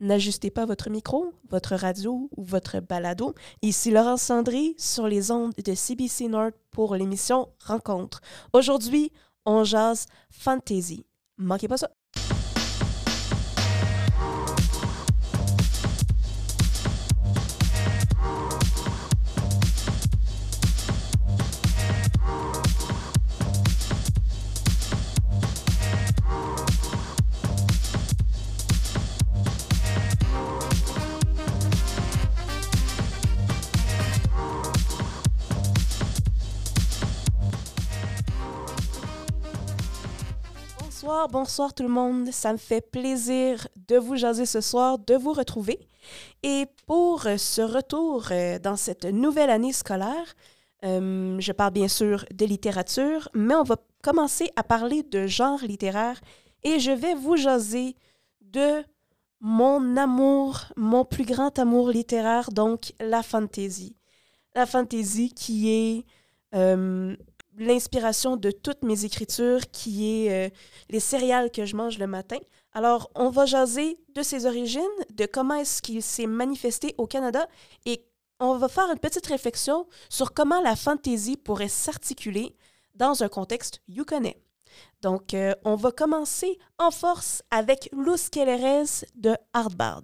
N'ajustez pas votre micro, votre radio ou votre balado. Ici Laurence Sandry sur les ondes de CBC Nord pour l'émission Rencontre. Aujourd'hui, on jase fantasy. Manquez pas ça. Bonsoir, tout le monde. Ça me fait plaisir de vous jaser ce soir, de vous retrouver. Et pour ce retour euh, dans cette nouvelle année scolaire, euh, je parle bien sûr de littérature, mais on va commencer à parler de genre littéraire et je vais vous jaser de mon amour, mon plus grand amour littéraire, donc la fantaisie. La fantaisie qui est euh, l'inspiration de toutes mes écritures, qui est euh, les céréales que je mange le matin. Alors, on va jaser de ses origines, de comment est-ce qu'il s'est manifesté au Canada et on va faire une petite réflexion sur comment la fantaisie pourrait s'articuler dans un contexte yukonnais. Donc, euh, on va commencer en force avec Luz Kellerez de Hardbard.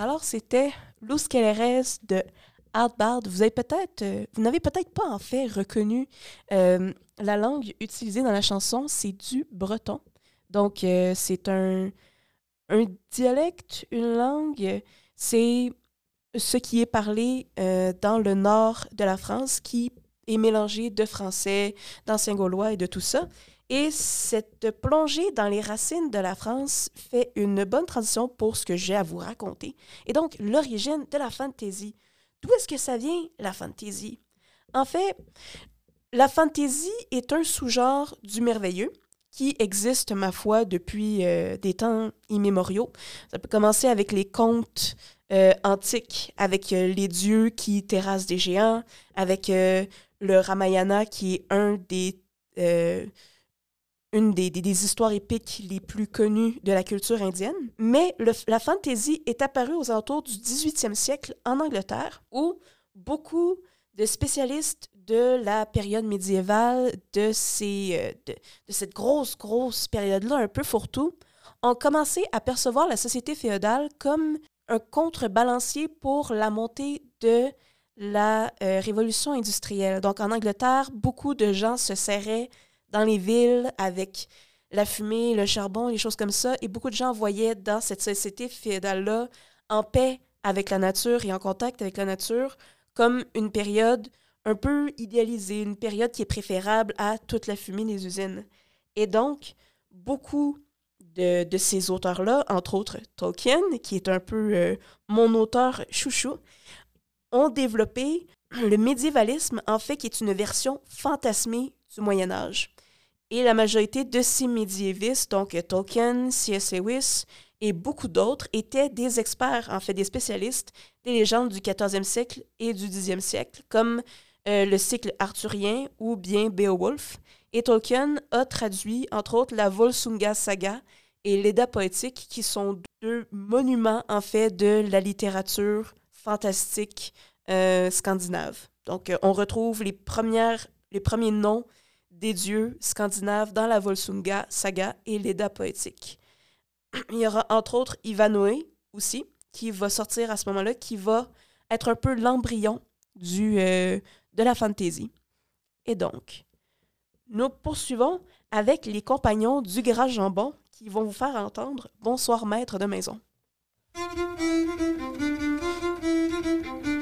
Alors, c'était Luz de Hardbard. Vous avez peut-être, euh, vous n'avez peut-être pas en fait reconnu euh, la langue utilisée dans la chanson, c'est du breton. Donc, euh, c'est un, dialecte, une langue, c'est ce qui est parlé dans le nord de la France, qui est mélangé de français, d'ancien gaulois et de tout ça. Et cette plongée dans les racines de la France fait une bonne transition pour ce que j'ai à vous raconter. Et donc, l'origine de la fantasy. D'où est-ce que ça vient, la fantasy? En fait, la fantasy est un sous-genre du merveilleux qui existe, ma foi, depuis euh, des temps immémoriaux. Ça peut commencer avec les contes euh, antiques, avec euh, les dieux qui terrassent des géants, avec le Ramayana qui est un des, une des, des, histoires épiques les plus connues de la culture indienne. Mais la fantasy est apparue aux alentours du 18e siècle en Angleterre, où beaucoup de spécialistes de la période médiévale, de, ces, euh, de, de, cette grosse, grosse période-là, un peu fourre-tout, ont commencé à percevoir la société féodale comme un contrebalancier pour la montée de la euh, révolution industrielle. Donc en Angleterre, beaucoup de gens se serraient dans les villes avec la fumée, le charbon, les choses comme ça, et beaucoup de gens voyaient dans cette société féodale-là, en paix avec la nature et en contact avec la nature, comme une période un peu idéalisée, une période qui est préférable à toute la fumée des usines. Et donc, beaucoup de, de ces auteurs-là, entre autres Tolkien, qui est un peu euh, mon auteur chouchou, ont développé le médiévalisme, en fait, qui est une version fantasmée du Moyen Âge. Et la majorité de ces médiévistes, donc Tolkien, C.S. Lewis et beaucoup d'autres, étaient des experts, en fait, des spécialistes des légendes du 14e siècle et du 10e siècle, comme euh, le cycle arthurien ou bien Beowulf. Et Tolkien a traduit, entre autres, la Volsunga saga et l'Edda poétique, qui sont deux monuments, en fait, de la littérature fantastique euh, scandinave. Donc, euh, on retrouve les, premières, les premiers noms des dieux scandinaves dans la Volsunga saga et l'Edda poétique. Il y aura, entre autres, Ivanhoe aussi, qui va sortir à ce moment-là, qui va être un peu l'embryon du, de la fantaisie. Et donc, nous poursuivons avec les compagnons du garage jambon qui vont vous faire entendre Bonsoir maître de maison. Música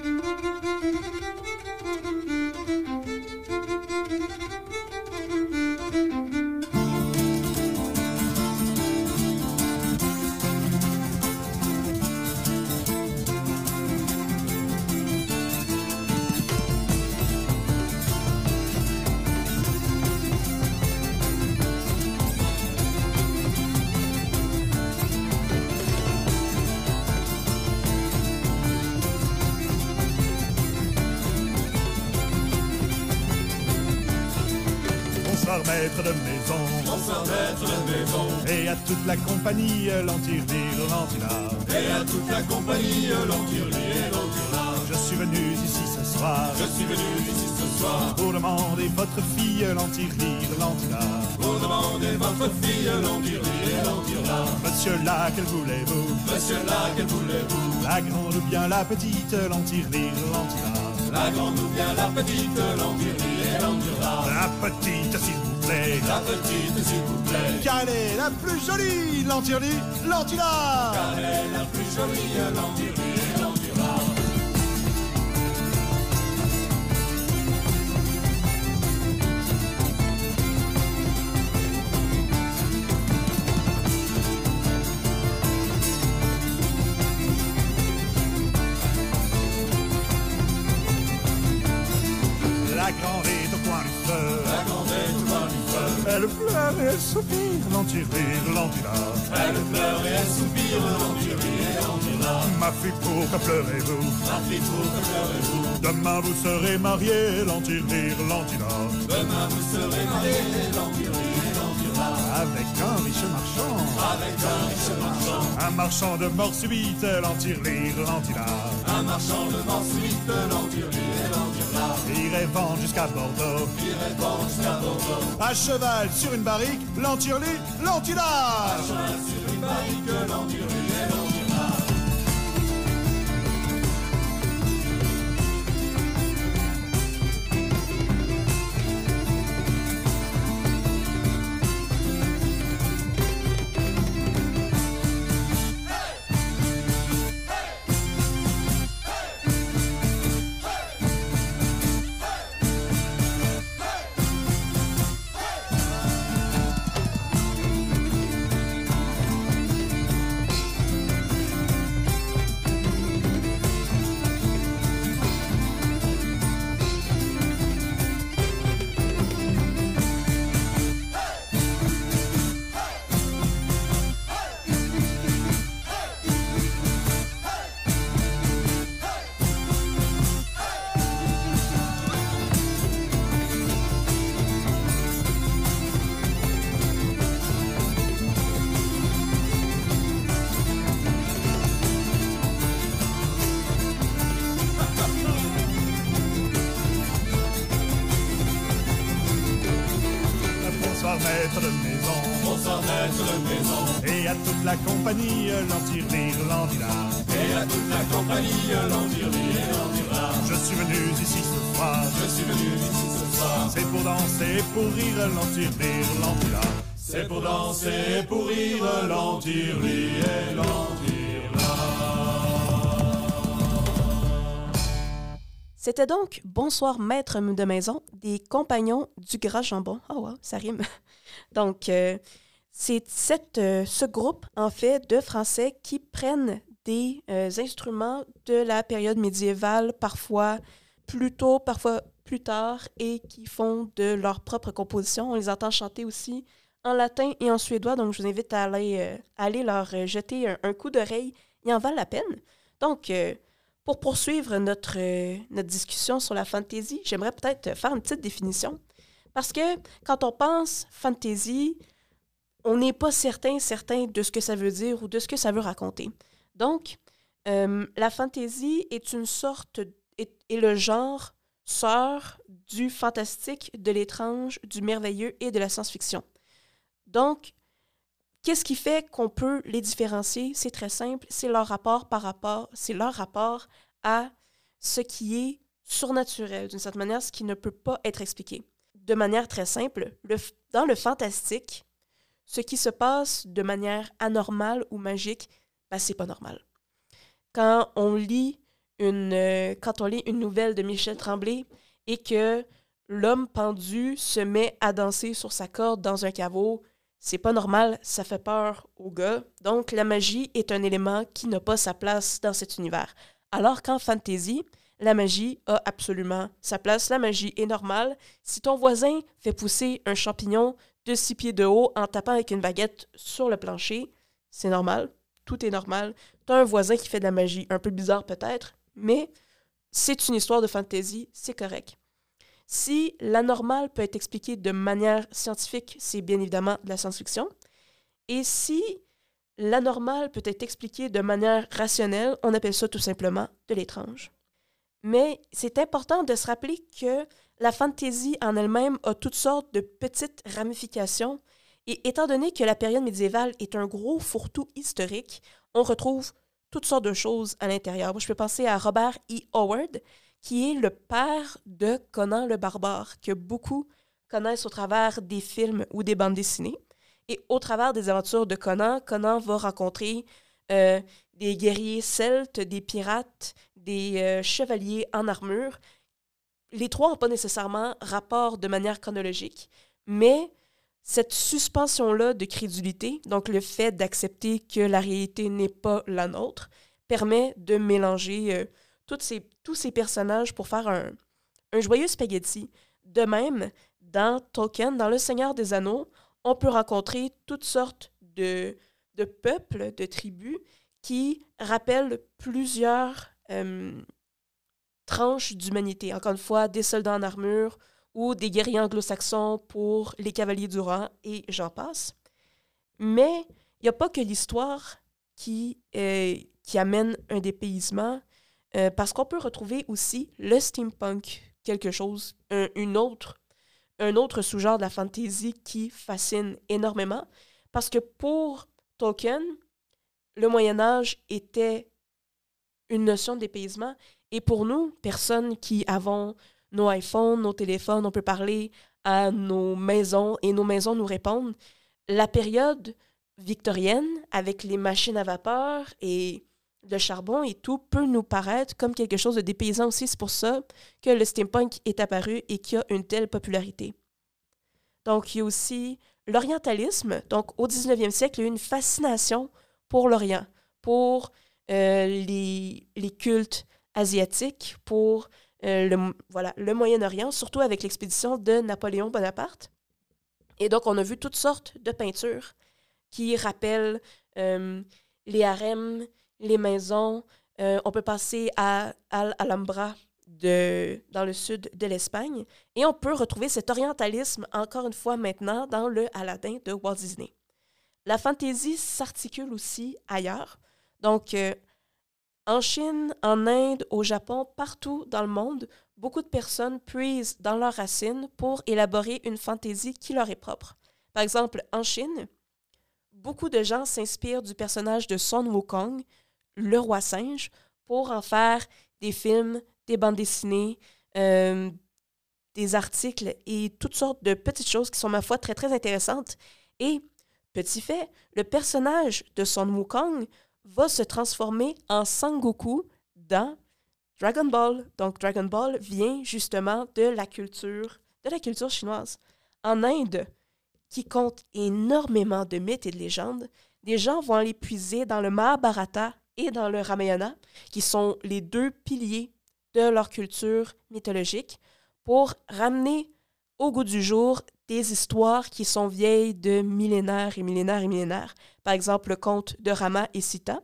maître de maison. Bonsoir maître de maison. Et à toute la compagnie, l'antirlire, l'antila. Et à toute la compagnie, l'antirlire, l'antila. Je suis venu ici ce soir. Je suis venu ici ce soir. Pour demander votre fille, l'antirlire, l'antila. Pour demander votre fille, l'antirlire, l'antila. Monsieur là, quel voulez-vous? Monsieur là, quel voulez-vous? La grande ou bien la petite, l'antirlire, l'antila. La grande ou bien la petite, l'antirlire, l'antila. La petite, s'il vous plaît. La petite, s'il vous plaît. Car elle est la plus jolie, l'antirli, l'antila. Car elle est la plus jolie, l'antirli, Elle pleure et elle soupire, l'antirlire, l'antila. Elle pleure et elle soupire, l'antila. Ma fille, pourquoi pleurez-vous? Ma fille, pourquoi pleurez-vous? Demain vous serez mariés, l'antirlire, l'antila. Demain vous serez mariés, l'antila. Avec un riche marchand, Avec un riche marchand, un marchand de mort subite, l'antirlire, l'antila. Un marchand de mort subite, l'antirli, l'antila. Irait vendre jusqu'à Bordeaux, Irait vendre jusqu'à Bordeaux. à cheval sur une barrique, l'antirli, l'antila. Chemin sur une barrique, l'antirli, toute la compagnie, l'entirlire, l'endilar. Et à toute la compagnie, l'endira. Je suis venu ici ce soir. Je suis venu ici ce soir. C'est pour danser, pour rire, l'entirlire, l'endilar. C'est pour danser, pour rire, l'endira. C'était donc Bonsoir maître de maison des compagnons du Gras Jambon. Oh wow, ça rime. Donc, euh, c'est euh, ce groupe, en fait, de Français qui prennent des euh, instruments de la période médiévale, parfois plus tôt, parfois plus tard, et qui font de leur propre composition. On les entend chanter aussi en latin et en suédois, donc je vous invite à aller, euh, leur jeter un, coup d'oreille. Ils en valent la peine. Donc, pour poursuivre notre, notre discussion sur la fantasy, j'aimerais peut-être faire une petite définition. Parce que quand on pense fantasy, on n'est pas certain, certain de ce que ça veut dire ou de ce que ça veut raconter. Donc, euh, la fantasy est une sorte, est, le genre sœur du fantastique, de l'étrange, du merveilleux et de la science-fiction. Donc, qu'est-ce qui fait qu'on peut les différencier? C'est très simple, c'est leur rapport par rapport, c'est leur rapport à ce qui est surnaturel, d'une certaine manière, ce qui ne peut pas être expliqué. De manière très simple, le dans le fantastique, ce qui se passe de manière anormale ou magique, ben, c'est pas normal. Quand on lit une, euh, quand on lit une nouvelle de Michel Tremblay et que l'homme pendu se met à danser sur sa corde dans un caveau, c'est pas normal, ça fait peur aux gars. Donc la magie est un élément qui n'a pas sa place dans cet univers. Alors qu'en fantasy, la magie a absolument sa place. La magie est normale. Si ton voisin fait pousser un champignon de six pieds de haut en tapant avec une baguette sur le plancher, c'est normal. Tout est normal. T'as un voisin qui fait de la magie, un peu bizarre peut-être, mais c'est une histoire de fantasy, c'est correct. Si l'anormal peut être expliqué de manière scientifique, c'est bien évidemment de la science-fiction. Et si l'anormal peut être expliqué de manière rationnelle, on appelle ça tout simplement de l'étrange. Mais c'est important de se rappeler que la fantaisie en elle-même a toutes sortes de petites ramifications. Et étant donné que la période médiévale est un gros fourre-tout historique, on retrouve toutes sortes de choses à l'intérieur. Moi, je peux penser à Robert E. Howard, qui est le père de Conan le barbare, que beaucoup connaissent au travers des films ou des bandes dessinées. Et au travers des aventures de Conan, Conan va rencontrer euh, des guerriers celtes, des pirates, des euh, chevaliers en armure. Les trois n'ont pas nécessairement rapport de manière chronologique, mais cette suspension-là de crédulité, donc le fait d'accepter que la réalité n'est pas la nôtre, permet de mélanger euh, tous ces personnages pour faire un, joyeux spaghetti. De même, dans Tolkien, dans Le Seigneur des Anneaux, on peut rencontrer toutes sortes de, de peuples, de tribus qui rappellent plusieurs euh, tranches d'humanité. Encore une fois, des soldats en armure ou des guerriers anglo-saxons pour les cavaliers du rang et j'en passe. Mais il n'y a pas que l'histoire qui, euh, qui amène un dépaysement, euh, parce qu'on peut retrouver aussi le steampunk, quelque chose, un, autre, un autre sous-genre de la fantasy qui fascine énormément, parce que pour Tolkien, le Moyen Âge était une notion de dépaysement, et pour nous, personnes qui avons nos iPhones, nos téléphones, on peut parler à nos maisons, et nos maisons nous répondent, la période victorienne, avec les machines à vapeur et le charbon et tout, peut nous paraître comme quelque chose de dépaysant aussi. C'est pour ça que le steampunk est apparu et qu'il a une telle popularité. Donc, il y a aussi l'orientalisme. Donc, au 19e siècle, il y a eu une fascination pour l'Orient, pour euh, les, les cultes asiatiques, pour euh, le, voilà, le Moyen-Orient, surtout avec l'expédition de Napoléon Bonaparte. Et donc, on a vu toutes sortes de peintures qui rappellent euh, les harems, les maisons. Euh, on peut passer à Al-Alhambra dans le sud de l'Espagne. Et on peut retrouver cet orientalisme, encore une fois maintenant, dans le Aladdin de Walt Disney. La fantaisie s'articule aussi ailleurs. Donc, en Chine, en Inde, au Japon, partout dans le monde, beaucoup de personnes puisent dans leurs racines pour élaborer une fantaisie qui leur est propre. Par exemple, en Chine, beaucoup de gens s'inspirent du personnage de Sun Wukong, le roi singe, pour en faire des films, des bandes dessinées, euh, des articles et toutes sortes de petites choses qui sont, ma foi, très, très intéressantes. Et, petit fait, le personnage de Sun Wukong va se transformer en Sangoku dans Dragon Ball. Donc, Dragon Ball vient justement de la culture, de la culture chinoise. En Inde, qui compte énormément de mythes et de légendes, des gens vont aller puiser dans le Mahabharata et dans le Ramayana, qui sont les deux piliers de leur culture mythologique, pour ramener au goût du jour des histoires qui sont vieilles de millénaires et millénaires et millénaires. Par exemple, le conte de Rama et Sita.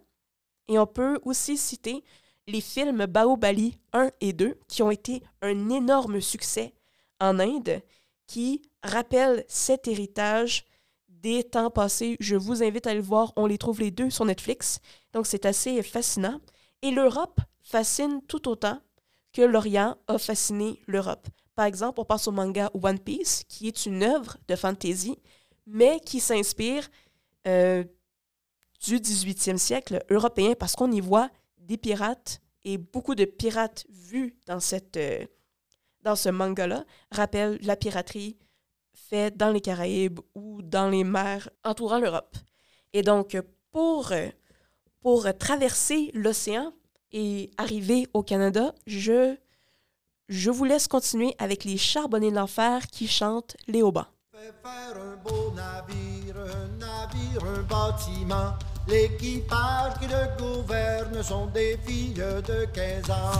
Et on peut aussi citer les films Baobali 1 et 2, qui ont été un énorme succès en Inde, qui rappellent cet héritage des temps passés. Je vous invite à le voir. On les trouve les deux sur Netflix. Donc, c'est assez fascinant. Et l'Europe fascine tout autant que l'Orient a fasciné l'Europe. Par exemple, on passe au manga One Piece, qui est une œuvre de fantasy, mais qui s'inspire euh, du 18e siècle européen parce qu'on y voit des pirates et beaucoup de pirates vus dans, cette, euh, dans ce manga-là rappellent la piraterie faite dans les Caraïbes ou dans les mers entourant l'Europe. Et donc, pour, euh, pour traverser l'océan et arriver au Canada, je, je vous laisse continuer avec les charbonnés de l'enfer qui chantent. Fait faire. L'équipage qui le gouverne sont des filles de 15 ans.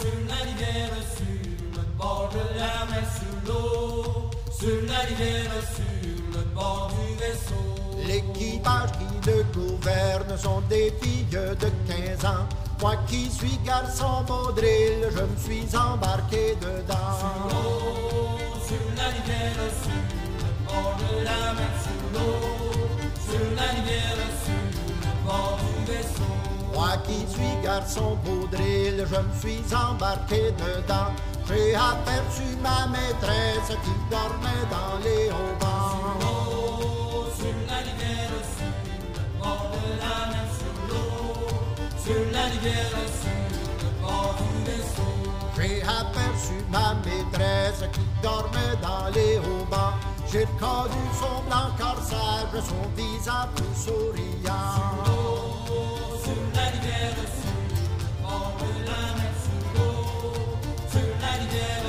Sur la rivière, sur le bord de la mer, sur l'eau. Sur la rivière, sur le bord du vaisseau. L'équipage qui le gouverne sont des filles de 15 ans. Moi qui suis garçon baudril, je me suis embarqué dedans. Sur la rivière, sur le bord de la mer, sur l'eau. Sur la rivière, sur le bord du vaisseau. Moi qui suis garçon baudril, je me suis embarqué dedans. J'ai aperçu ma maîtresse qui dormait dans les haubans. Sur la rivière, sur le bord de la mer, sur l'eau. Sur la rivière, sur le bord du vaisseau. J'ai aperçu ma maîtresse qui dormait dans les haubans. J'ai reconnu son blanc corsage, son visage tout souriant. Sur la rivière, le bord de la mer, sur l'eau. Sur la rivière,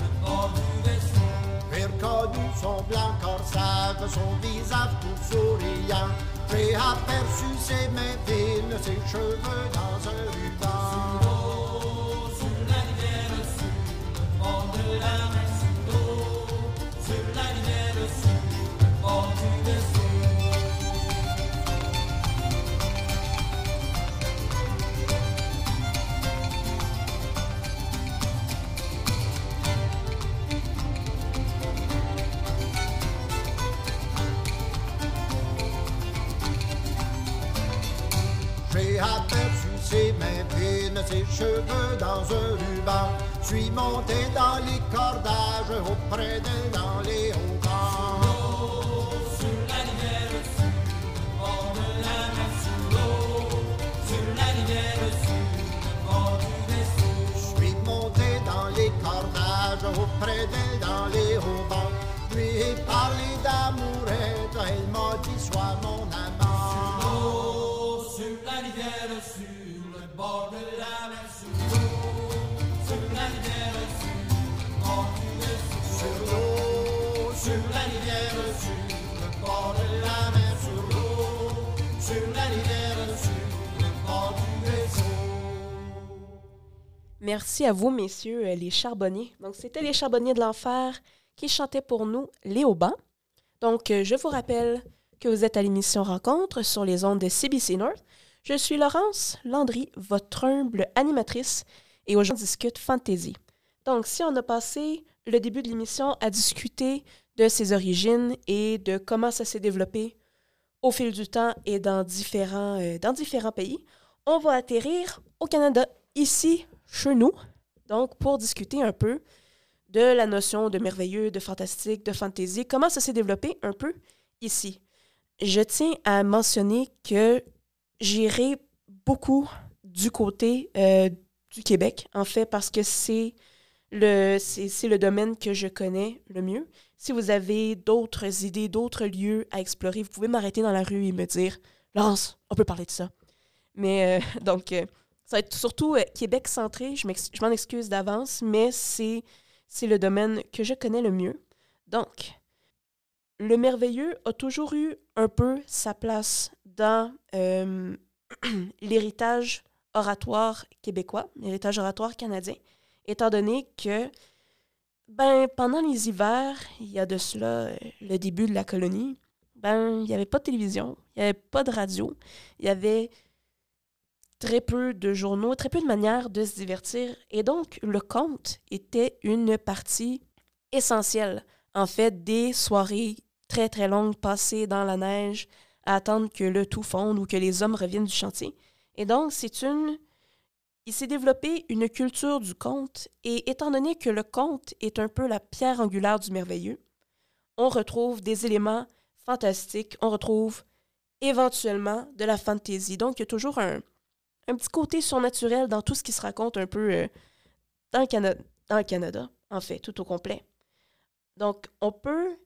le bord du vaisseau. J'ai reconnu son blanc corsage, son visage tout souriant. J'ai aperçu ses mains fines, ses cheveux dans un ruban. Ses mains fines, ses cheveux dans un ruban. Suis monté dans les cordages, auprès d'elle dans les haubans. Sur la rivière, sur le bord de la mer, sur l'eau. Sur la rivière, sur le bord du. Suis monté dans les cordages, auprès d'elle dans les haubans. Lui ai parlé d'amourette, elle m'a dit sois mon amant. Oh, sur la rivière, sur Merci à vous, messieurs, euh, les charbonniers. Donc, c'était les charbonniers de l'enfer qui chantaient pour nous haubans. Donc, euh, je vous rappelle que vous êtes à l'émission Rencontre sur les ondes de CBC North. Je suis Laurence Landry, votre humble animatrice, et aujourd'hui, on discute fantasy. Donc, si on a passé le début de l'émission à discuter de ses origines et de comment ça s'est développé au fil du temps et dans différents, euh, dans différents pays, on va atterrir au Canada, ici, chez nous, donc pour discuter un peu de la notion de merveilleux, de fantastique, de fantasy, comment ça s'est développé un peu ici. Je tiens à mentionner que j'irai beaucoup du côté euh, du Québec, en fait, parce que c'est le, c'est, le domaine que je connais le mieux. Si vous avez d'autres idées, d'autres lieux à explorer, vous pouvez m'arrêter dans la rue et me dire Laurence, on peut parler de ça. Mais euh, donc, euh, ça va être surtout Québec centré. Je m'en excuse d'avance, mais c'est, c'est le domaine que je connais le mieux. Donc, le merveilleux a toujours eu un peu sa place dans euh, l'héritage oratoire québécois, l'héritage oratoire canadien, étant donné que ben, pendant les hivers, il y a de cela euh, le début de la colonie, ben, il n'y avait pas de télévision, il n'y avait pas de radio, il y avait très peu de journaux, très peu de manières de se divertir. Et donc, le conte était une partie essentielle, en fait, des soirées très, très longues passées dans la neige à attendre que le tout fonde ou que les hommes reviennent du chantier. Et donc, c'est une... Il s'est développé une culture du conte, et étant donné que le conte est un peu la pierre angulaire du merveilleux, on retrouve des éléments fantastiques, on retrouve éventuellement de la fantaisie. Donc, il y a toujours un, un petit côté surnaturel dans tout ce qui se raconte un peu euh, dans, le Cana- dans le Canada, en fait, tout au complet. Donc, on peut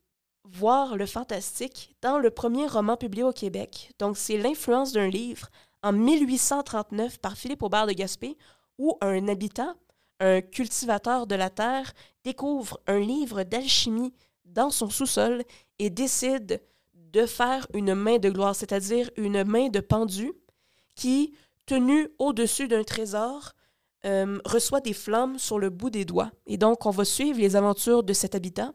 voir le fantastique dans le premier roman publié au Québec. Donc, c'est l'influence d'un livre en 1839 par Philippe Aubert de Gaspé, où un habitant, un cultivateur de la terre, découvre un livre d'alchimie dans son sous-sol et décide de faire une main de gloire, c'est-à-dire une main de pendu qui, tenue au-dessus d'un trésor, euh, reçoit des flammes sur le bout des doigts. Et donc, on va suivre les aventures de cet habitant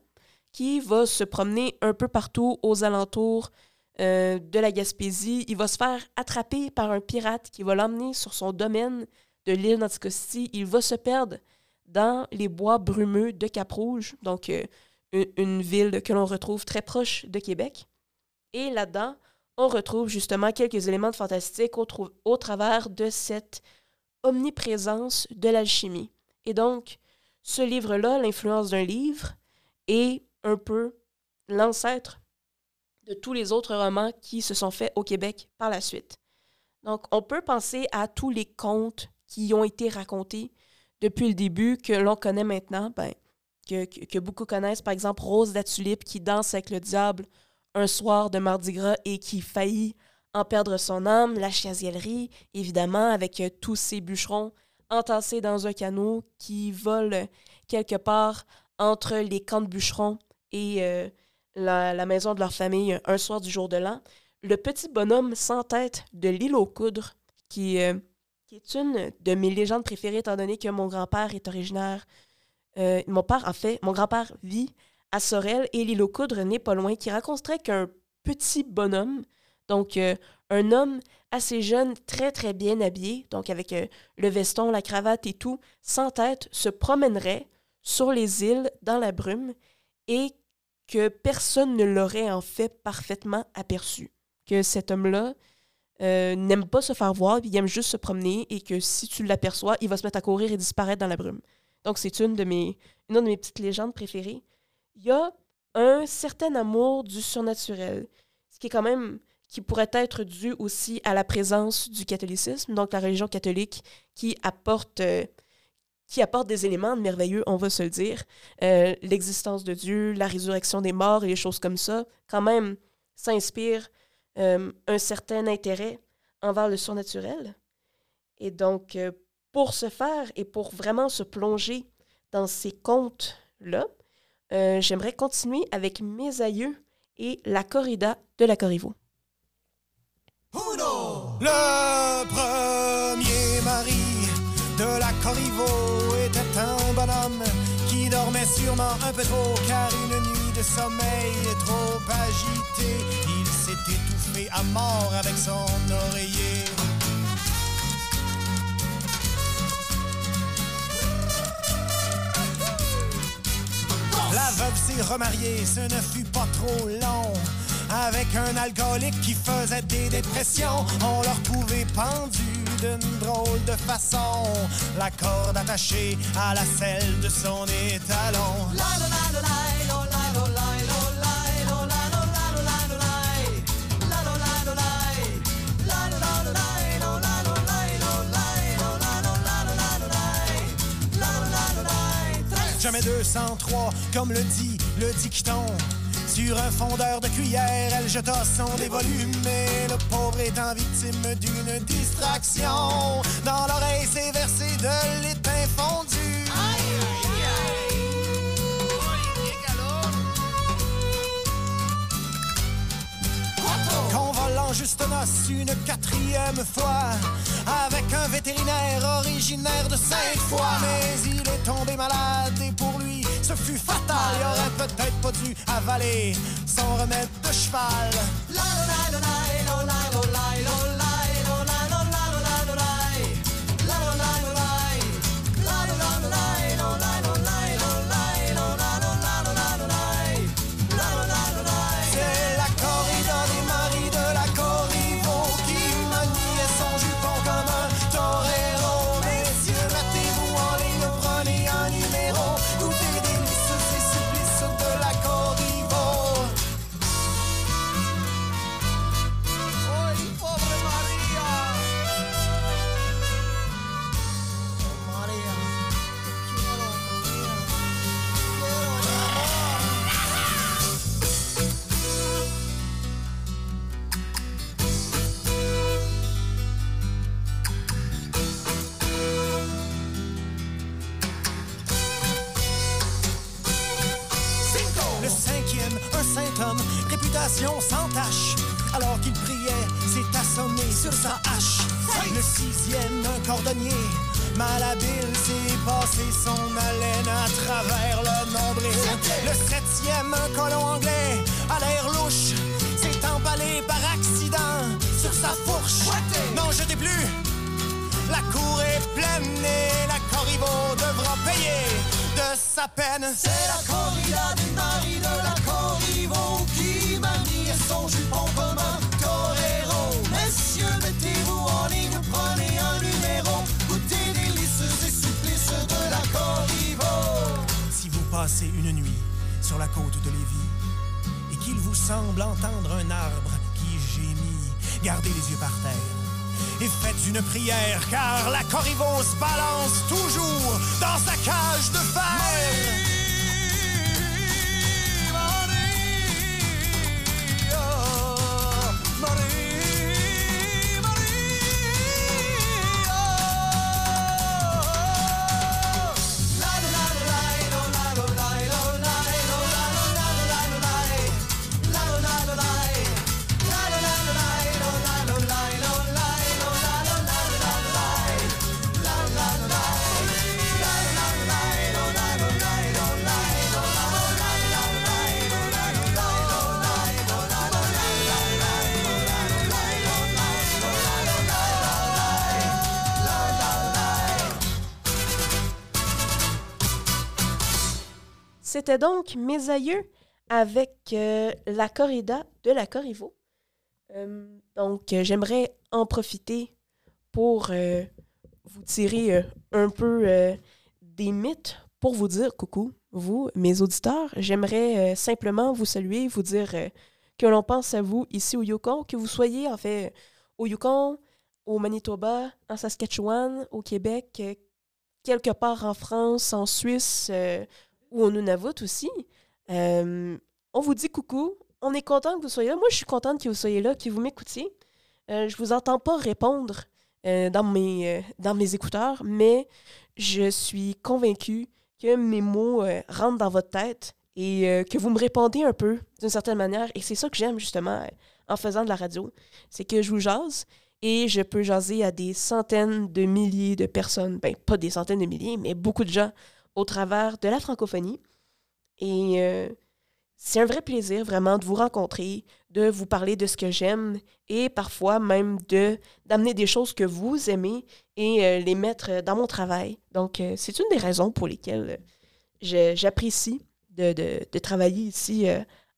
qui va se promener un peu partout aux alentours euh, de la Gaspésie. Il va se faire attraper par un pirate qui va l'emmener sur son domaine de l'île d'Anticosti. Il va se perdre dans les bois brumeux de Cap-Rouge, donc euh, une, ville que l'on retrouve très proche de Québec. Et là-dedans, on retrouve justement quelques éléments de fantastique au, au travers de cette omniprésence de l'alchimie. Et donc, ce livre-là, l'influence d'un livre, est un peu l'ancêtre de tous les autres romans qui se sont faits au Québec par la suite. Donc, on peut penser à tous les contes qui ont été racontés depuis le début, que l'on connaît maintenant, ben, que, beaucoup connaissent, par exemple Rose la Tulipe qui danse avec le diable un soir de Mardi Gras et qui faillit en perdre son âme, la chiasiellerie, évidemment, avec euh, tous ces bûcherons entassés dans un canot qui volent quelque part entre les camps de bûcherons et euh, la, maison de leur famille un soir du jour de l'an. Le petit bonhomme sans tête de l'île aux coudres, qui, euh, est une de mes légendes préférées, étant donné que mon grand-père est originaire. euh, mon père, en fait, mon grand-père vit à Sorel et l'île aux coudres n'est pas loin, qui raconterait qu'un petit bonhomme, donc un homme assez jeune, très très bien habillé, donc avec le veston, la cravate et tout, sans tête, se promènerait sur les îles dans la brume et que personne ne l'aurait en fait parfaitement aperçu. Que cet homme-là euh, n'aime pas se faire voir, il aime juste se promener et que si tu l'aperçois, il va se mettre à courir et disparaître dans la brume. Donc c'est une de mes, une de mes petites légendes préférées. Il y a un certain amour du surnaturel, ce qui est quand même qui pourrait être dû aussi à la présence du catholicisme, donc la religion catholique qui apporte euh, qui apporte des éléments merveilleux, on va se le dire. Euh, L'existence de Dieu, la résurrection des morts et les choses comme ça, quand même, s'inspire euh, un certain intérêt envers le surnaturel. Et donc, euh, pour ce faire et pour vraiment se plonger dans ces contes-là, euh, j'aimerais continuer avec mes aïeux et la corrida de la Corriveau. De la Corriveau était un bonhomme qui dormait sûrement un peu trop car une nuit de sommeil trop agitée, il s'est étouffé à mort avec son oreiller. La veuve s'est remariée, ce ne fut pas trop long. Avec un alcoolique qui faisait des dépressions, on l'a retrouvé pendu d'une drôle de façon. La corde attachée à la selle de son étalon. Jamais 203, comme le dit le dicton. Sur un fondeur de cuillère, elle jeta son dévolume, mais le pauvre étant victime d'une distraction. Dans l'oreille s'est versé de l'étain fondu. Convolant juste noce une quatrième fois avec un vétérinaire originaire de Sainte-Foy. Mais il est tombé malade et pour lui ce fut fatal. Il aurait peut-être pas dû avaler son remède de cheval. Gardez les yeux par terre et faites une prière, car la Corriveau se balance toujours dans sa cage de fer. C'était donc mes aïeux avec euh, la corrida de la Corriveau. Euh, donc, euh, j'aimerais en profiter pour vous tirer un peu des mythes pour vous dire coucou, vous, mes auditeurs. J'aimerais simplement vous saluer, vous dire que l'on pense à vous ici au Yukon, que vous soyez en fait au Yukon, au Manitoba, en Saskatchewan, au Québec, quelque part en France, en Suisse ou au Nunavut aussi. Euh, on vous dit coucou. On est content que vous soyez là. Moi, je suis contente que vous soyez là, que vous m'écoutiez. Euh, je vous entends pas répondre euh, dans, mes, euh, dans mes écouteurs, mais je suis convaincue que mes mots rentrent dans votre tête et que vous me répondez un peu d'une certaine manière. Et c'est ça que j'aime justement en faisant de la radio. C'est que je vous jase et je peux jaser à des centaines de milliers de personnes. Ben, pas des centaines de milliers, mais beaucoup de gens au travers de la francophonie. Et euh, c'est un vrai plaisir vraiment de vous rencontrer, de vous parler de ce que j'aime et parfois même de d'amener des choses que vous aimez et euh, les mettre dans mon travail. Donc, euh, c'est une des raisons pour lesquelles j'apprécie de, de- travailler ici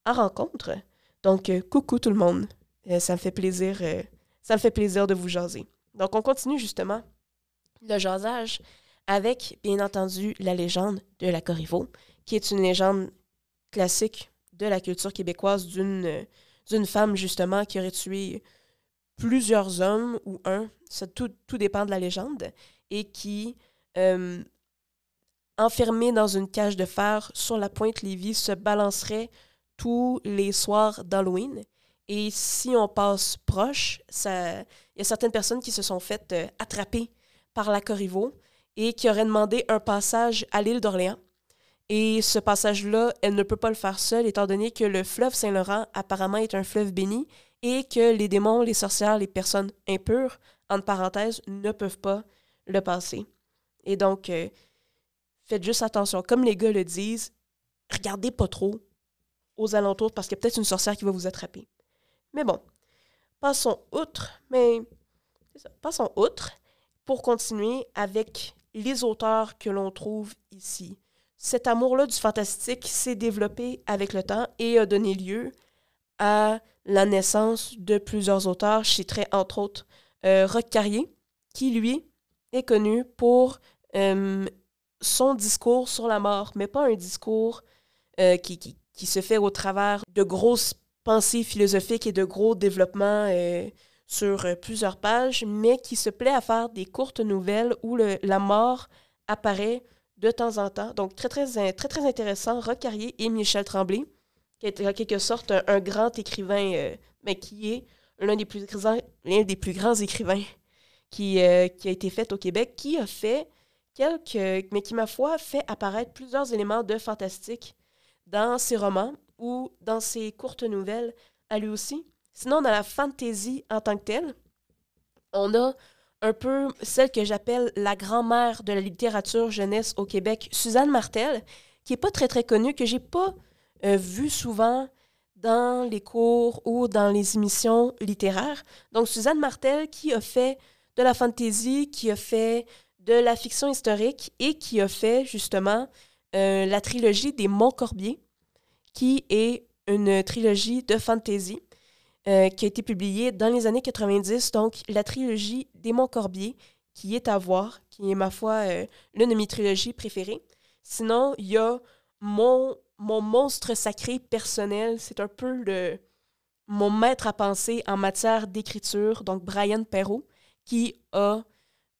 en rencontre. Donc, coucou tout le monde. Ça me fait plaisir. ça me fait plaisir de vous jaser. Donc, on continue justement le jasage avec, bien entendu, la légende de la Corriveau, qui est une légende classique de la culture québécoise d'une euh, d'une femme, justement, qui aurait tué plusieurs hommes ou un, ça, tout, dépend de la légende, et qui, euh, enfermée dans une cage de fer sur la pointe Lévis, se balancerait tous les soirs d'Halloween. Et si on passe proche, il y a certaines personnes qui se sont faites euh, attraper par la Corriveau et qui auraient demandé un passage à l'île d'Orléans. Et ce passage-là, elle ne peut pas le faire seule, étant donné que le fleuve Saint-Laurent apparemment est un fleuve béni et que les démons, les sorcières, les personnes impures, entre parenthèses, ne peuvent pas le passer. Et donc, euh, faites juste attention. Comme les gars le disent, regardez pas trop aux alentours parce qu'il y a peut-être une sorcière qui va vous attraper. Mais bon, passons outre, mais ça, passons outre pour continuer avec les auteurs que l'on trouve ici. Cet amour-là du fantastique s'est développé avec le temps et a donné lieu à la naissance de plusieurs auteurs. Je citerai entre autres euh, Carrier, qui lui est connu pour euh, son discours sur la mort, mais pas un discours euh, qui, qui, qui se fait au travers de grosses pensées philosophiques et de gros développements euh, sur euh, plusieurs pages, mais qui se plaît à faire des courtes nouvelles où la mort apparaît de temps en temps. Donc, très, très, très, très intéressant. Roch Carrier et Michel Tremblay, qui est en quelque sorte un, grand écrivain, euh, mais qui est l'un des, plus grands- l'un des plus grands écrivains qui, euh, qui a été fait au Québec, qui a fait quelques, mais qui, ma foi, fait apparaître plusieurs éléments de fantastique dans ses romans ou dans ses courtes nouvelles à lui aussi. Sinon, on a la fantasy en tant que telle. On a un peu celle que j'appelle la grand-mère de la littérature jeunesse au Québec, Suzanne Martel, qui est pas très très connue, que j'ai pas euh, vue souvent dans les cours ou dans les émissions littéraires. Donc Suzanne Martel qui a fait de la fantasy, qui a fait de la fiction historique et qui a fait justement euh, la trilogie des Montcorbier, qui est une trilogie de fantasy euh, qui a été publiée dans les années 90. Donc, la trilogie des Montcorbier, qui est à voir, qui est, ma foi, euh, l'une de mes trilogies préférées. Sinon, il y a mon, mon monstre sacré personnel. C'est un peu le, mon maître à penser en matière d'écriture, donc Brian Perrault, qui a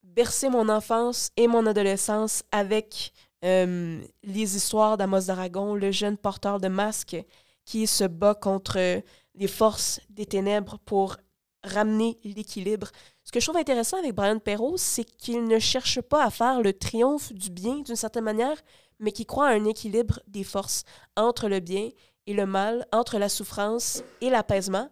bercé mon enfance et mon adolescence avec euh, les histoires d'Amos d'Aragon, le jeune porteur de masque qui se bat contre les forces des ténèbres pour ramener l'équilibre. Ce que je trouve intéressant avec Brian Perrault, c'est qu'il ne cherche pas à faire le triomphe du bien d'une certaine manière, mais qu'il croit à un équilibre des forces entre le bien et le mal, entre la souffrance et l'apaisement,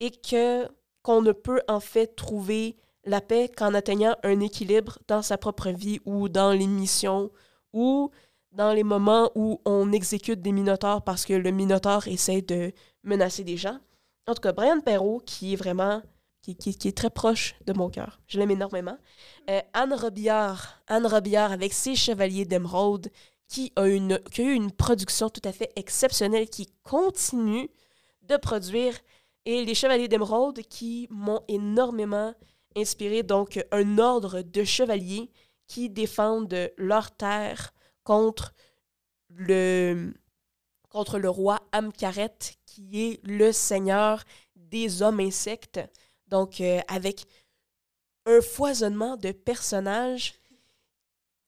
et que qu'on ne peut en fait trouver la paix qu'en atteignant un équilibre dans sa propre vie ou dans les missions ou dans les moments où on exécute des minotaures parce que le minotaure essaie de menacer des gens. En tout cas, Brian Perrault, qui est vraiment, qui, qui- est très proche de mon cœur. Je l'aime énormément. Euh, Anne Robillard, Anne Robillard avec ses Chevaliers d'Émeraude, qui a, une, qui a eu une production tout à fait exceptionnelle, qui continue de produire. Et les Chevaliers d'Émeraude qui m'ont énormément inspiré. Donc, un ordre de chevaliers qui défendent leur terre contre le, roi Amkaret, qui est le seigneur des hommes insectes. Donc, euh, avec un foisonnement de personnages,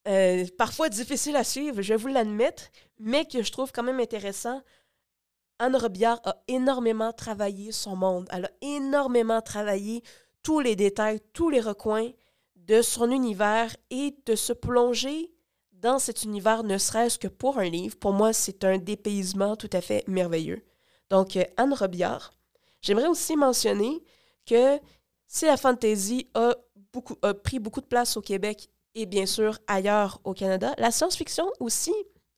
euh, parfois difficile à suivre, je vous l'admettre, mais que je trouve quand même intéressant. Anne Robillard a énormément travaillé son monde. Elle a énormément travaillé tous les détails, tous les recoins de son univers et de se plonger dans cet univers, ne serait-ce que pour un livre. Pour moi, c'est un dépaysement tout à fait merveilleux. Donc, euh, Anne Robillard. J'aimerais aussi mentionner que si la fantasy a, a pris beaucoup de place au Québec et bien sûr ailleurs au Canada, la science-fiction aussi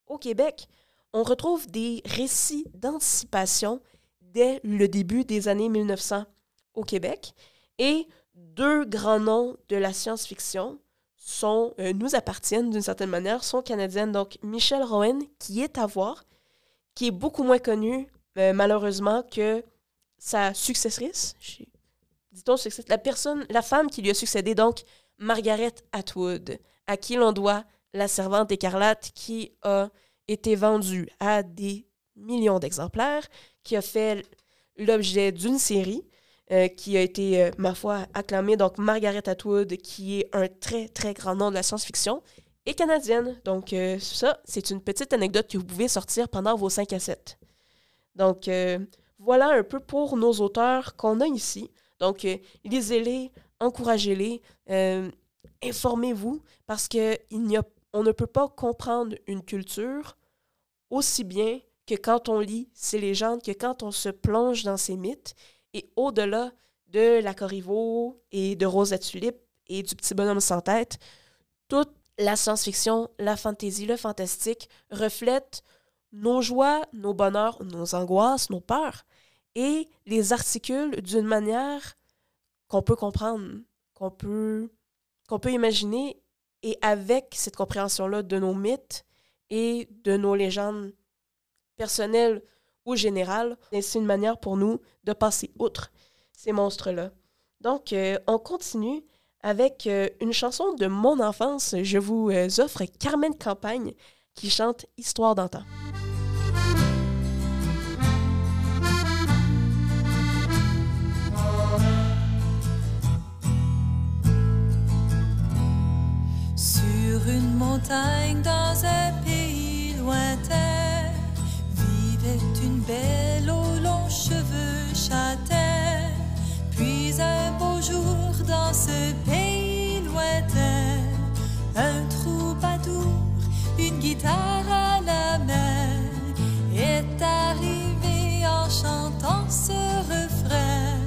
au Québec, on retrouve des récits d'anticipation dès le début des années 1900 au Québec. Et deux grands noms de la science-fiction sont, euh, nous appartiennent d'une certaine manière, sont canadiennes. Donc, Michelle Rowan, qui est à voir, qui est beaucoup moins connue, euh, malheureusement, que sa successrice. Dit-on la personne, la femme qui lui a succédé, donc Margaret Atwood, à qui l'on doit La Servante écarlate, qui a été vendue à des millions d'exemplaires, qui a fait l'objet d'une série. Euh, qui a été, euh, ma foi, acclamée. Donc, Margaret Atwood, qui est un très, très grand nom de la science-fiction, et canadienne. Donc, euh, ça, c'est une petite anecdote que vous pouvez sortir pendant vos 5 à 7. Donc, voilà un peu pour nos auteurs qu'on a ici. Donc, lisez-les, encouragez-les, informez-vous, parce que il n'y a, on ne peut pas comprendre une culture aussi bien que quand on lit ces légendes, que quand on se plonge dans ces mythes. Et au-delà de la Corriveau et de Rosa Tulipe et du petit bonhomme sans tête, toute la science-fiction, la fantasy, le fantastique reflète nos joies, nos bonheurs, nos angoisses, nos peurs, et les articule d'une manière qu'on peut comprendre, qu'on peut, qu'on peut imaginer, et avec cette compréhension-là de nos mythes et de nos légendes personnelles ou générales, c'est une manière pour nous de passer outre ces monstres-là. Donc, euh, on continue avec euh, une chanson de mon enfance. Je vous euh, offre Carmen Campagne qui chante Histoire d'antan. Sur une montagne dans un pays lointain une belle aux longs cheveux châtains. Puis un beau jour dans ce pays lointain, un troubadour, une guitare à la main, est arrivé en chantant ce refrain,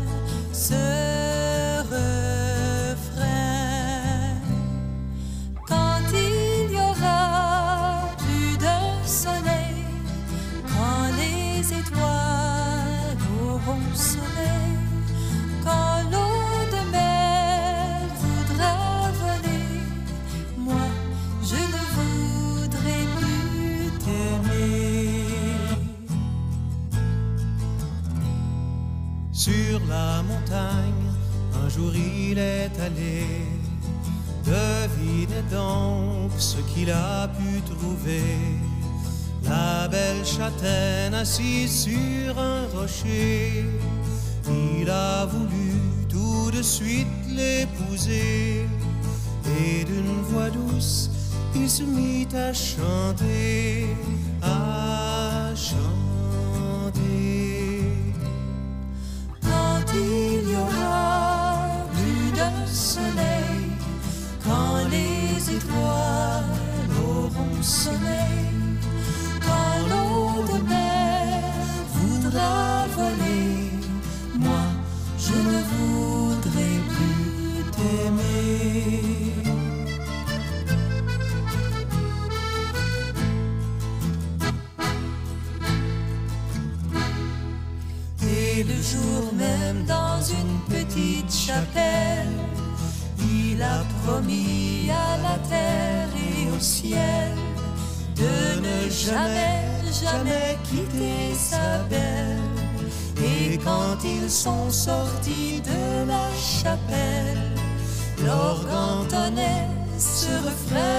Sur la montagne, un jour il est allé. Devinez donc ce qu'il a pu trouver. La belle châtaigne assise sur un rocher. Il a voulu tout de suite l'épouser. Et d'une voix douce, il se mit à chanter, à chanter. 有人 sont sortis de la chapelle, l'orgue entonnait ce refrain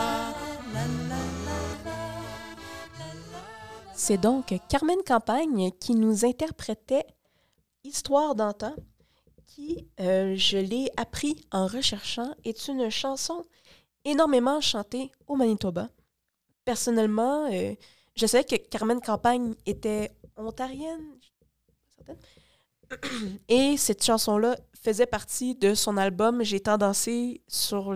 c'est donc Carmen Campagne qui nous interprétait Histoire d'antan, qui, euh, je l'ai appris en recherchant, est une chanson énormément chantée au Manitoba. Personnellement, euh, je savais que Carmen Campagne était ontarienne. Et cette chanson-là faisait partie de son album J'ai tant dansé sur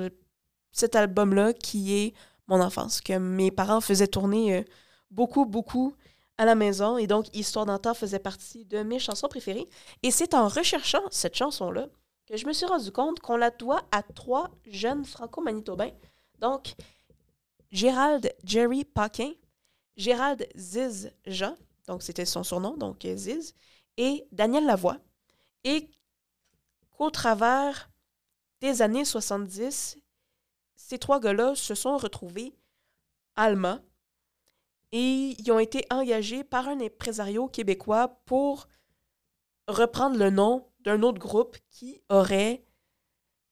cet album-là qui est mon enfance, que mes parents faisaient tourner euh, beaucoup, beaucoup à la maison. Et donc, Histoire d'antan faisait partie de mes chansons préférées. Et c'est en recherchant cette chanson-là que je me suis rendu compte qu'on la doit à trois jeunes franco-manitobains. Donc, Gérald Jerry Paquin, Gérald Ziz Jean, donc c'était son surnom, donc Ziz, et Daniel Lavoie. Et qu'au travers des années 70, ces trois gars-là se sont retrouvés allemands et ils ont été engagés par un impresario québécois pour reprendre le nom d'un autre groupe qui aurait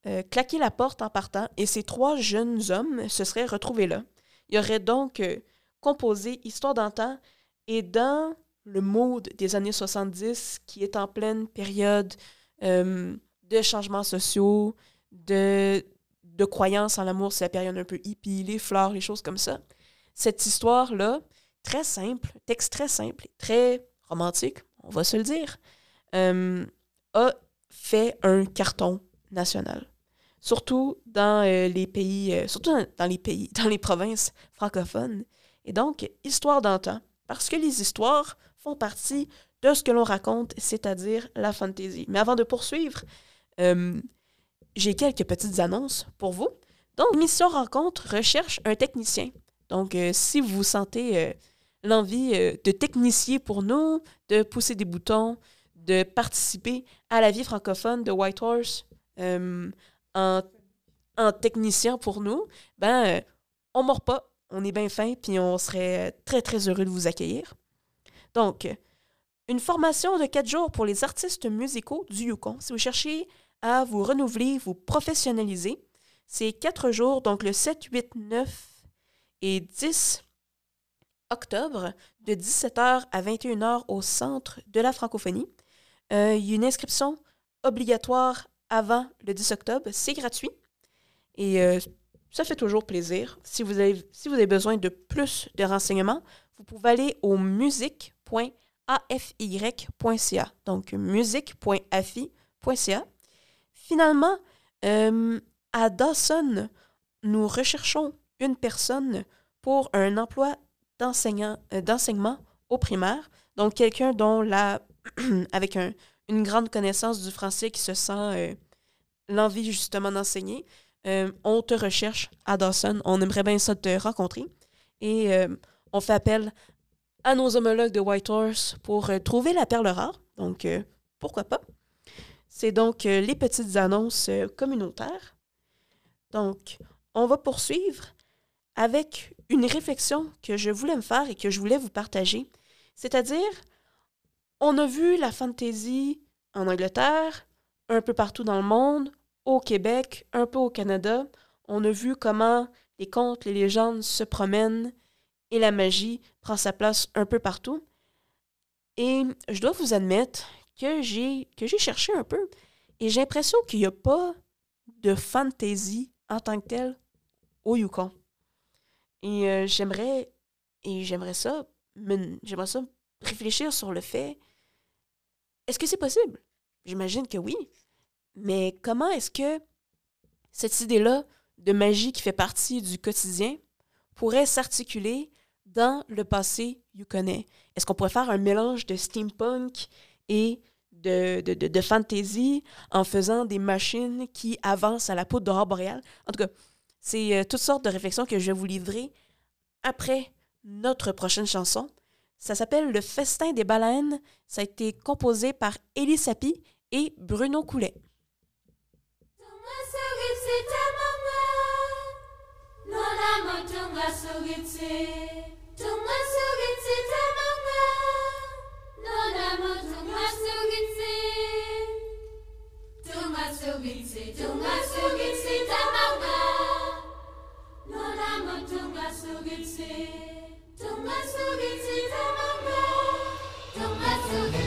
euh, claqué la porte en partant et ces trois jeunes hommes se seraient retrouvés là. Ils auraient donc euh, composé Histoire d'antan et dans le mood des années 70 qui est en pleine période euh, de changements sociaux, de, de croyances en l'amour, c'est la période un peu hippie, les fleurs, les choses comme ça. Cette histoire-là, très simple, texte très simple, très romantique, on va se le dire, euh, a fait un carton national. Surtout dans euh, les pays, euh, surtout dans, dans les pays, dans les provinces francophones. Et donc, histoire d'antan, parce que les histoires font partie de ce que l'on raconte, c'est-à-dire la fantasy. Mais avant de poursuivre, j'ai quelques petites annonces pour vous. Donc, Mission Rencontre recherche un technicien. Donc, euh, si vous sentez euh, l'envie euh, de technicier pour nous, de pousser des boutons, de participer à la vie francophone de Whitehorse en, en technicien pour nous, ben, on mord pas. On est bien fin, puis on serait très, très heureux de vous accueillir. Donc, une formation de quatre jours pour les artistes musicaux du Yukon. Si vous cherchez à vous renouveler, vous professionnaliser, c'est quatre jours, donc le 7, 8, 9 et 10 octobre, de 17h à 21h au centre de la francophonie. Il y a une inscription obligatoire avant le 10 octobre. C'est gratuit. Et euh, ça fait toujours plaisir. Si vous, avez, besoin de plus de renseignements, vous pouvez aller au musique.afy.ca. Donc, musique.afi.ca. Finalement, euh, à Dawson, nous recherchons une personne pour un emploi euh, d'enseignement au primaire. Donc, quelqu'un dont la, avec un- une grande connaissance du français qui se sent euh, l'envie justement d'enseigner. Euh, on te recherche à Dawson. On aimerait bien ça te rencontrer. Et on fait appel à nos homologues de Whitehorse pour trouver la perle rare. Donc, pourquoi pas? C'est donc les petites annonces communautaires. Donc, on va poursuivre avec une réflexion que je voulais me faire et que je voulais vous partager. C'est-à-dire, on a vu la fantasy en Angleterre, un peu partout dans le monde, au Québec, un peu au Canada. On a vu comment les contes, les légendes se promènent et la magie prend sa place un peu partout. Et je dois vous admettre que j'ai cherché un peu et j'ai l'impression qu'il n'y a pas de fantasy en tant que telle au Yukon. Et euh, j'aimerais et j'aimerais ça me- j'aimerais ça réfléchir sur le fait est-ce que c'est possible? J'imagine que oui. Mais comment est-ce que cette idée-là de magie qui fait partie du quotidien pourrait s'articuler dans le passé yukonais? Est-ce qu'on pourrait faire un mélange de steampunk et de fantasy en faisant des machines qui avancent à la poudre d'aurore boréale? En tout cas, c'est euh, toutes sortes de réflexions que je vais vous livrer après notre prochaine chanson. Ça s'appelle Le Festin des baleines. Ça a été composé par Elie Sapi et Bruno Coulet. 속일지 동화 속일지 도망가 동화 속일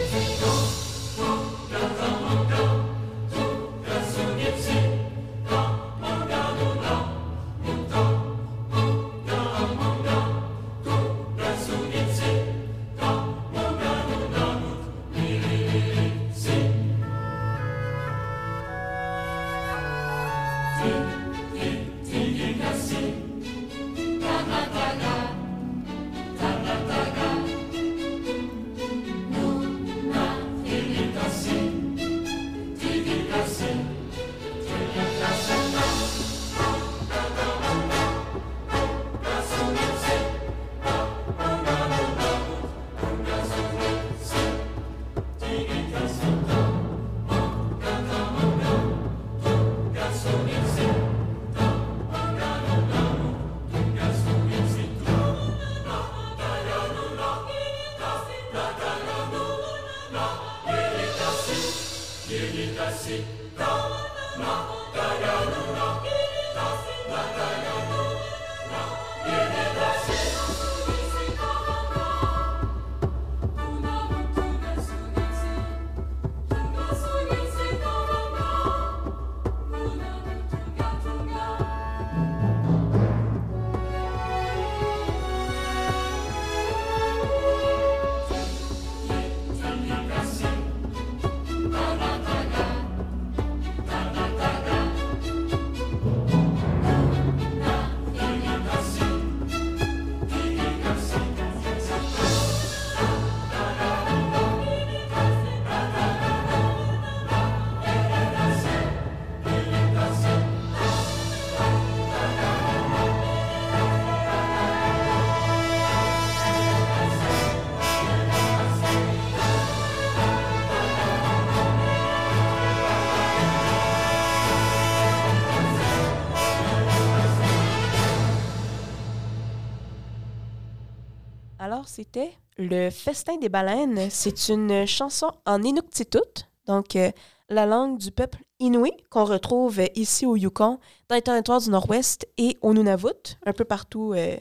c'était Le Festin des baleines. C'est une chanson en Inuktitut, donc euh, la langue du peuple Inuit qu'on retrouve ici au Yukon, dans les territoires du Nord-Ouest et au Nunavut, un peu partout euh,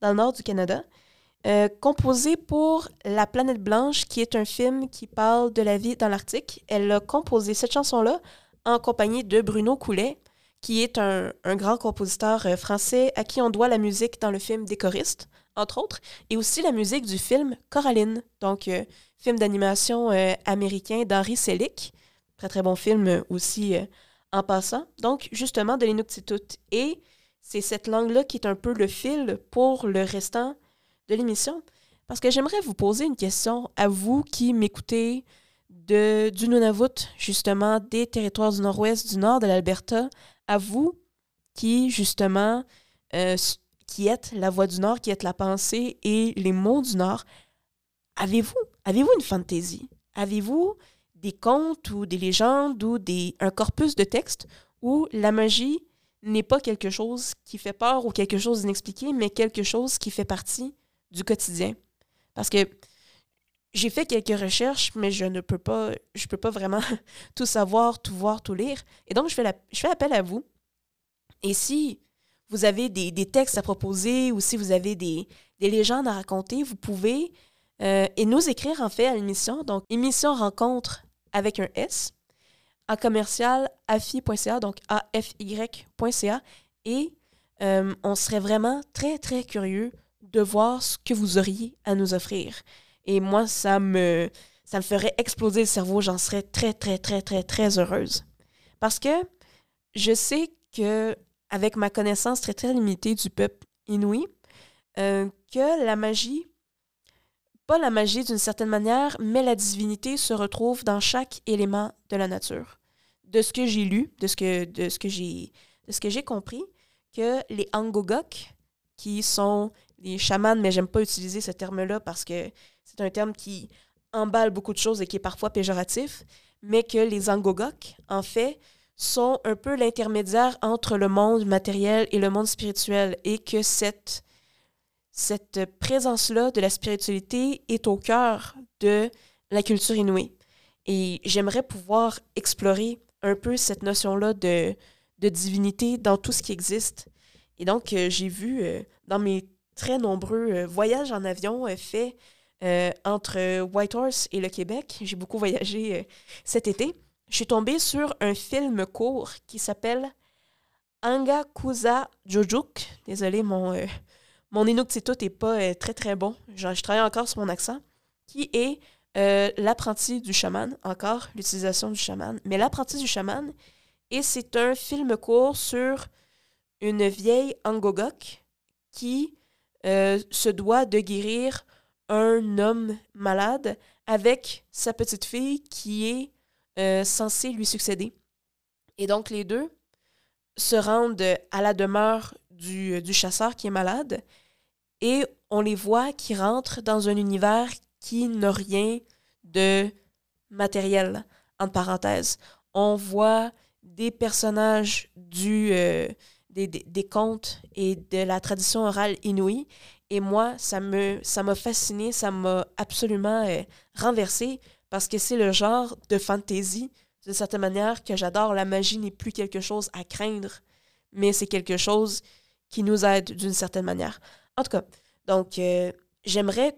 dans le nord du Canada. Euh, composée pour La planète blanche, qui est un film qui parle de la vie dans l'Arctique. Elle a composé cette chanson-là en compagnie de Bruno Coulet, qui est un, un grand compositeur français à qui on doit la musique dans le film Des choristes, entre autres, et aussi la musique du film Coraline, donc euh, film d'animation euh, américain d'Henry Selick. Très très bon film euh, aussi en passant. Donc justement de l'Inuktitut. Et c'est cette langue-là qui est un peu le fil pour le restant de l'émission. Parce que j'aimerais vous poser une question à vous qui m'écoutez de, du Nunavut, justement, des territoires du nord-ouest, du nord de l'Alberta, à vous qui, justement, qui êtes la voix du nord, qui êtes la pensée et les mots du nord. Avez-vous avez-vous une fantaisie? Avez-vous des contes ou des légendes ou des, un corpus de textes où la magie n'est pas quelque chose qui fait peur ou quelque chose d'inexpliqué, mais quelque chose qui fait partie du quotidien? Parce que j'ai fait quelques recherches, mais je ne peux pas, je peux pas vraiment tout savoir, tout voir, tout lire. Et donc, je fais appel à vous. Et si vous avez des, des textes à proposer ou si vous avez des, des légendes à raconter, vous pouvez euh, et nous écrire en fait à l'émission. Donc, émission rencontre avec un S en commercial afi.ca, donc afy.ca. Et euh, on serait vraiment très, très curieux de voir ce que vous auriez à nous offrir. Et moi, ça me, ça me ferait exploser le cerveau. J'en serais très, très, très, très, très heureuse. Parce que je sais que, avec ma connaissance très, très limitée du peuple inuit, euh, que la magie, pas la magie d'une certaine manière, mais la divinité se retrouve dans chaque élément de la nature. De ce que j'ai lu, de ce que, de ce que j'ai de ce que j'ai compris, que les Angogok, qui sont les chamans, mais j'aime pas utiliser ce terme-là parce que c'est un terme qui emballe beaucoup de choses et qui est parfois péjoratif, mais que les Angogok, en fait, sont un peu l'intermédiaire entre le monde matériel et le monde spirituel et que cette, présence-là de la spiritualité est au cœur de la culture inouïe. Et j'aimerais pouvoir explorer un peu cette notion-là de, de divinité dans tout ce qui existe. Et donc, euh, j'ai vu euh, dans mes très nombreux euh, voyages en avion faits entre Whitehorse et le Québec, j'ai beaucoup voyagé cet été, je suis tombée sur un film court qui s'appelle Angakusa Jojuk. Désolée, mon, euh, mon Inuktitut n'est pas euh, très très bon. Je, travaille encore sur mon accent. Qui est euh, l'apprenti du chaman, encore l'utilisation du chaman, mais l'apprenti du chaman. Et c'est un film court sur une vieille Angogok qui euh, se doit de guérir un homme malade avec sa petite fille qui est euh, censée lui succéder. Et donc les deux se rendent à la demeure du, du chasseur qui est malade et on les voit qui rentrent dans un univers qui n'a rien de matériel, entre parenthèses. On voit des personnages du, euh, des, des, contes et de la tradition orale inouïe. Et moi, ça ça m'a fasciné, ça m'a absolument euh, renversé parce que c'est le genre de fantasy d'une certaine manière, que j'adore. La magie n'est plus quelque chose à craindre, mais c'est quelque chose qui nous aide d'une certaine manière. En tout cas, donc, euh, j'aimerais,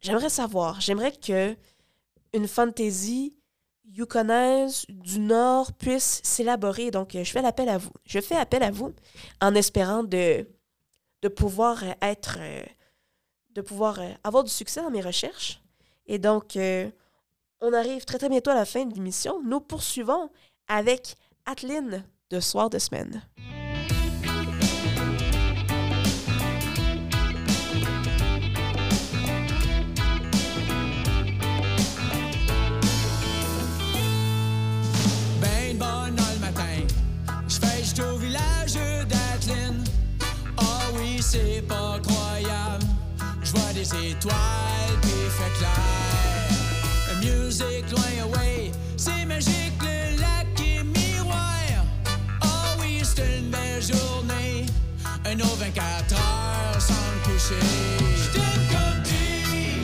j'aimerais savoir, j'aimerais que une fantasy yukonaise du Nord puisse s'élaborer. Donc, euh, je fais l'appel à vous. Je fais appel à vous en espérant de, de pouvoir être, euh, de pouvoir avoir du succès dans mes recherches. Et donc, on arrive très très bientôt à la fin de l'émission. Nous poursuivons avec Adeline de Soir de semaine. Ben matin, je fais au village d'Adeline. Ah oui, c'est pas croyable. Je vois des étoiles musique loin away, c'est magique le lac et miroir. Ah oui, c'est une belle journée. Un autre 24 heures sans coucher. J't'aime comme tu,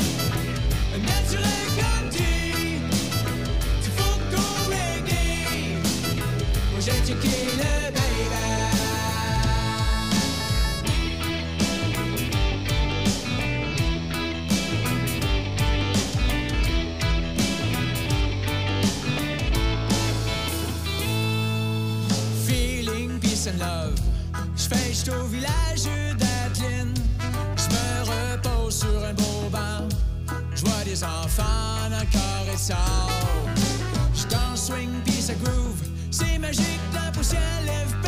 naturel comme tu. Tu faut go reggae. Moi j'ai checké peace and love. J'fais juste au village d'Adeline. J'me repose sur un beau banc. J'vois des enfants dans le corps et sort. J'danse swing pis ça groove. C'est magique, la poussière lève